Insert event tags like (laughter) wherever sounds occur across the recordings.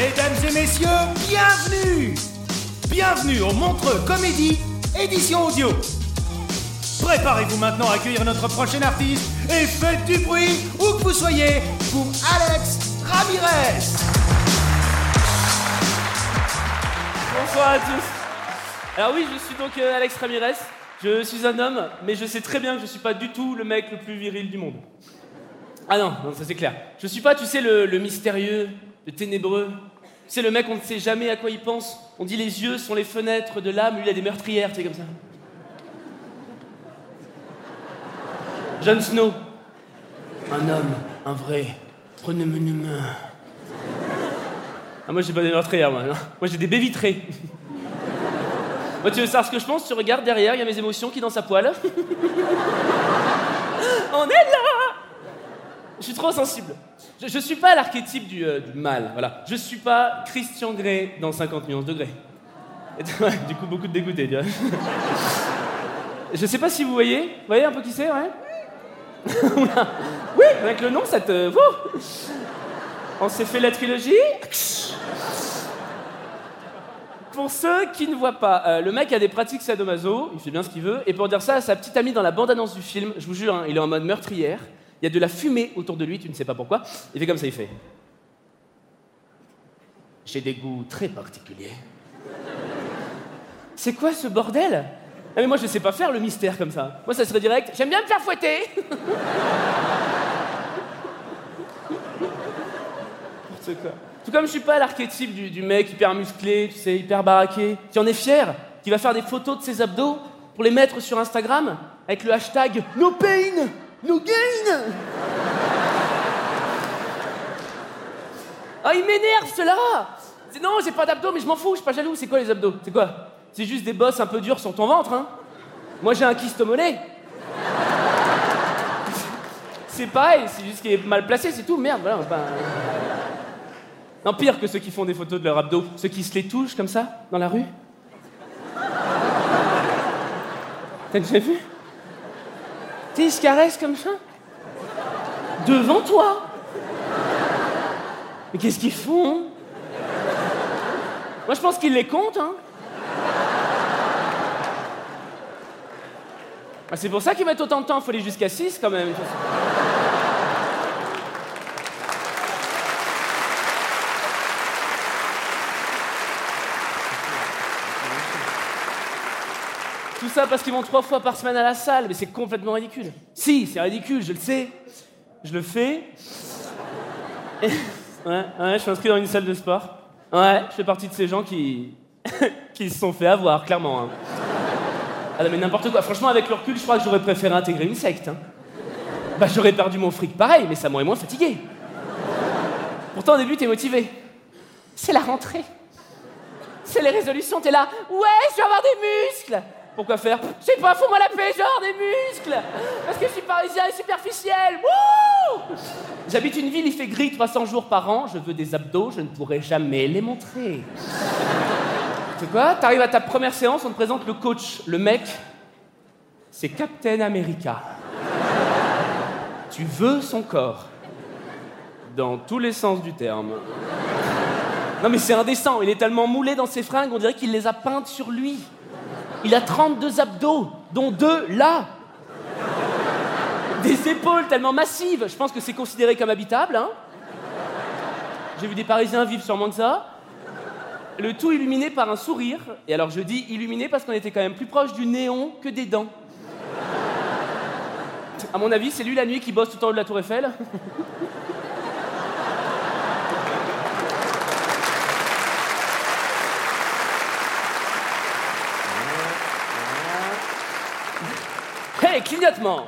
Mesdames et messieurs, bienvenue Bienvenue au Montreux Comédie, édition audio. Préparez-vous maintenant à accueillir notre prochain artiste et faites du bruit où que vous soyez pour Alex Ramirez. Bonsoir à tous. Alors oui, je suis donc euh, Alex Ramirez. Je suis un homme, mais je sais très bien que je suis pas du tout le mec le plus viril du monde. Ah non, ça c'est clair. Je suis pas, tu sais, le mystérieux, le ténébreux. C'est le mec, on ne sait jamais à quoi il pense. On dit les yeux sont les fenêtres de l'âme, lui il a des meurtrières, tu sais, comme ça. Jon Snow. Un homme, un vrai. Prenez-moi une main. Ah, moi j'ai pas des meurtrières, moi. non. Moi j'ai des baies vitrées. (laughs) Moi, tu veux savoir ce que je pense? Tu regardes derrière, il y a mes émotions qui dansent à poil. (laughs) On est là Je suis trop sensible. Je, je suis pas l'archétype du, euh, mal, voilà. Je suis pas Christian Grey dans 50 millions de ouais, (laughs) du coup, beaucoup de dégoûtés, tu vois. (laughs) Je sais pas si vous voyez. Vous voyez un peu qui c'est, ouais? (laughs) Oui, avec le nom, ça te... Wouh On s'est fait la trilogie. Pour ceux qui ne voient pas, euh, le mec a des pratiques sadomaso, il fait bien ce qu'il veut, et pour dire ça à sa petite amie dans la bande-annonce du film, je vous jure, hein, il est en mode meurtrière, il y a de la fumée autour de lui, tu ne sais pas pourquoi, il fait comme ça, il fait. J'ai des goûts très particuliers. C'est quoi ce bordel? Ah mais moi je sais pas faire le mystère comme ça. Moi ça serait direct, j'aime bien me faire fouetter (laughs) quoi. Tout comme je suis pas l'archétype du, mec hyper musclé, tu sais, hyper baraqué, qui en est fier, qui va faire des photos de ses abdos pour les mettre sur Instagram avec le hashtag No pain, no gain. Ah, il m'énerve cela Non, j'ai pas d'abdos, mais je m'en fous, je suis pas jaloux. C'est quoi les abdos C'est quoi C'est juste des bosses un peu dures sur ton ventre, hein Moi j'ai un kyste. C'est pareil, c'est juste qu'il est mal placé, c'est tout, merde, voilà. ben- Non, pire que ceux qui font des photos de leur abdos, ceux qui se les touchent comme ça, dans la rue. T'as déjà vu? Tu sais, ils se comme ça Devant toi Mais qu'est-ce qu'ils font Moi, je pense qu'ils les comptent, hein Ah, C'est pour ça qu'ils mettent autant de temps, faut aller jusqu'à 6 quand même. Ça parce qu'ils vont trois fois par semaine à la salle, mais c'est complètement ridicule. Si, c'est ridicule, je le sais. Je le fais. Ouais, je suis inscrit dans une salle de sport. Ouais, je fais partie de ces gens qui. (laughs) qui se sont fait avoir, clairement. hein. Ah non, mais n'importe quoi. Franchement, avec le recul, je crois que j'aurais préféré intégrer une secte. hein. Bah, j'aurais perdu mon fric pareil, mais ça m'aurait moins fatigué. Pourtant, au début, t'es motivé. C'est la rentrée. C'est les résolutions, t'es là. Ouais, je vais avoir des muscles. Pourquoi faire Je sais pas, fous-moi la paix, genre des muscles. Parce que je suis parisien et superficiel. Wouh J'habite une ville, il fait gris 300 jours par an. Je veux des abdos, je ne pourrai jamais les montrer. Tu quoi T'arrives à ta première séance, on te présente le coach. Le mec, c'est Captain America. Tu veux son corps. Dans tous les sens du terme. Non mais c'est indécent, il est tellement moulé dans ses fringues, on dirait qu'il les a peintes sur lui. Il a 32 abdos, dont deux là. Des épaules tellement massives, je pense que c'est considéré comme habitable. Hein. J'ai vu des Parisiens vivre moins que ça. Le tout illuminé par un sourire. Et alors je dis illuminé parce qu'on était quand même plus proche du néon que des dents. À mon avis, c'est lui la nuit qui bosse tout en haut de la tour Eiffel. Hey, clignotement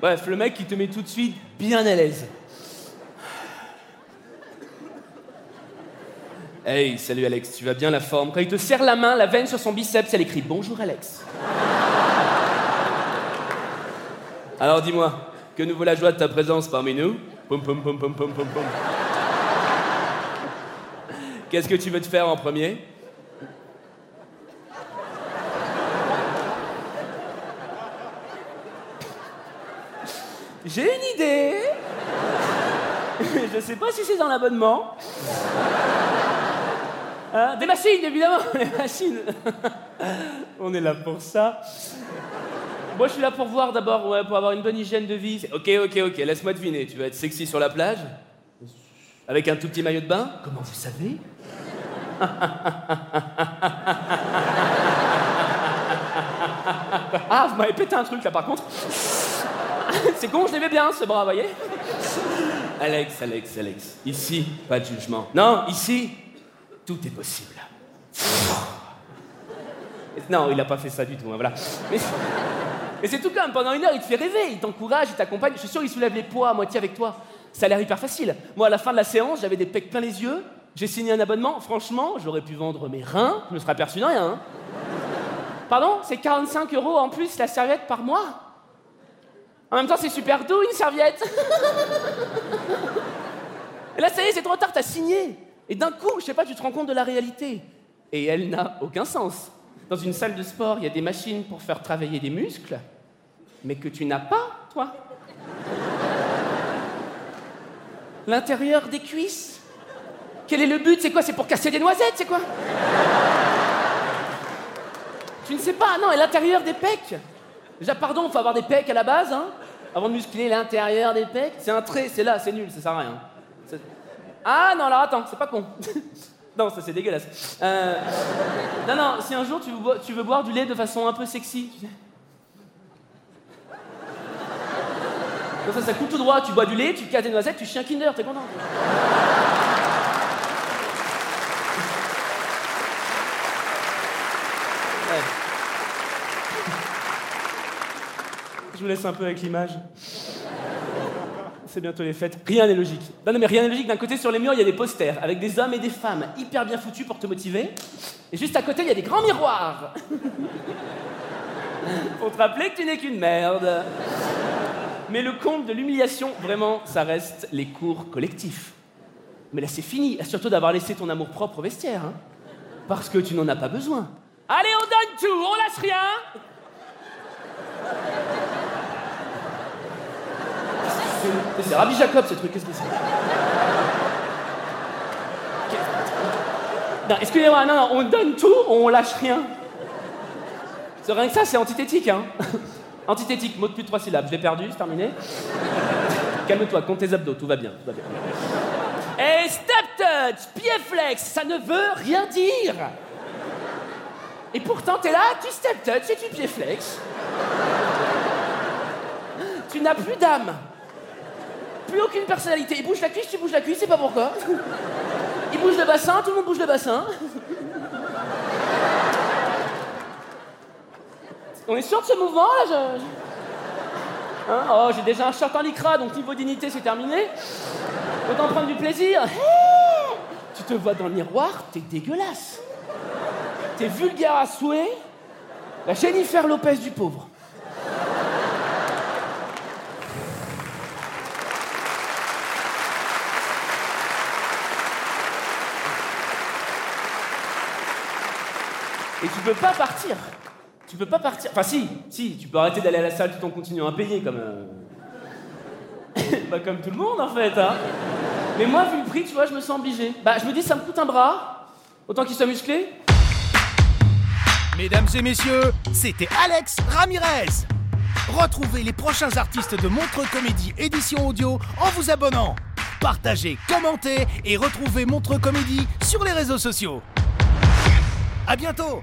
Bref, le mec qui te met tout de suite bien à l'aise. Hey, salut Alex, tu vas bien la forme? Quand il te serre la main, la veine sur son biceps, elle écrit Bonjour Alex. Alors dis-moi, que nous vaut la joie de ta présence parmi nous? Pom pom pom pom pom pom pom. Qu'est-ce que tu veux te faire en premier? J'ai une idée. Je sais pas si c'est dans l'abonnement. Hein, des machines, évidemment, (laughs) les machines. On est là pour ça. Moi, je suis là pour voir d'abord, pour avoir une bonne hygiène de vie. Ok, ok, ok, laisse-moi deviner. Tu vas être sexy sur la plage? Avec un tout petit maillot de bain Comment vous savez Ah, vous m'avez pété un truc là par contre. C'est con, je l'aimais bien ce bras, vous voyez Alex, Alex, Alex. Ici, pas de jugement. Non, ici, tout est possible. Non, il n'a pas fait ça du tout, hein, voilà. Mais, mais c'est tout même, pendant une heure, il te fait rêver, il t'encourage, il t'accompagne. Je suis sûr, il soulève les poids à moitié avec toi. Ça a l'air hyper facile. Moi, à la fin de la séance, j'avais des pecs plein les yeux, j'ai signé un abonnement. Franchement, j'aurais pu vendre mes reins, je me serais aperçu de rien. Hein. Pardon? C'est 45 euros en plus la serviette par mois? En même temps, c'est super doux une serviette. Et là, ça y est, c'est trop tard, t'as signé. Et d'un coup, je sais pas, tu te rends compte de la réalité. Et elle n'a aucun sens. Dans une salle de sport, il y a des machines pour faire travailler des muscles, mais que tu n'as pas, toi. L'intérieur des cuisses. Quel est le but? C'est quoi? C'est pour casser des noisettes C'est quoi? Tu ne sais pas Non, et l'intérieur des pecs. Déjà, pardon, il faut avoir des pecs à la base, hein Avant de muscler l'intérieur des pecs. C'est un trait, c'est là, c'est nul, ça sert à rien. Ah non, alors attends, c'est pas con. (laughs) non, ça c'est dégueulasse. Euh, non, non, si un jour tu veux, tu veux boire du lait de façon un peu sexy, tu sais. Ça, ça coule tout droit, tu bois du lait, tu casses des noisettes, tu chies un Kinder, t'es content. Je vous laisse un peu avec l'image. C'est bientôt les fêtes. Rien n'est logique. Non, non, mais rien n'est logique. D'un côté, sur les murs, il y a des posters avec des hommes et des femmes hyper bien foutus pour te motiver. Et juste à côté, il y a des grands miroirs. (laughs) pour te rappeler que tu n'es qu'une merde. Mais le compte de l'humiliation, vraiment, ça reste les cours collectifs. Mais là, c'est fini. Surtout d'avoir laissé ton amour propre au vestiaire. Hein. Parce que tu n'en as pas besoin. Allez, on donne tout, on lâche rien. C'est Rabbi Jacob ce truc, qu'est-ce que c'est? Non, excusez-moi, non, non, on donne tout, on lâche rien. C'est rien que ça, c'est antithétique, hein. Antithétique, mot de plus de trois syllabes. Je l'ai perdu, c'est terminé. Calme-toi, compte tes abdos, tout va bien, tout va bien. Et step touch, pied flex, ça ne veut rien dire. Et pourtant, t'es là, tu step touch et tu pied flex. Tu n'as plus d'âme. Plus aucune personnalité. Il bouge la cuisse, tu bouges la cuisse, c'est pas pourquoi. Il bouge le bassin, tout le monde bouge le bassin. On est sûr de ce mouvement là je... Hein oh, j'ai déjà un short en lycra, donc niveau dignité c'est terminé. Autant prendre du plaisir. (laughs) tu te vois dans le miroir, t'es dégueulasse. T'es vulgaire à souhait. La Jennifer Lopez du pauvre. Et tu peux pas partir. Tu peux pas partir. Enfin, si, si, tu peux arrêter d'aller à la salle tout en continuant à payer, comme. Euh... (coughs) bah, comme tout le monde, en fait, hein. Mais moi, vu le prix, tu vois, je me sens obligé. Bah, je me dis, ça me coûte un bras, autant qu'il soit musclé. Mesdames et messieurs, c'était Alex Ramirez. Retrouvez les prochains artistes de Montreux Comédie édition audio en vous abonnant. Partagez, commentez et retrouvez Montreux Comédie sur les réseaux sociaux. À bientôt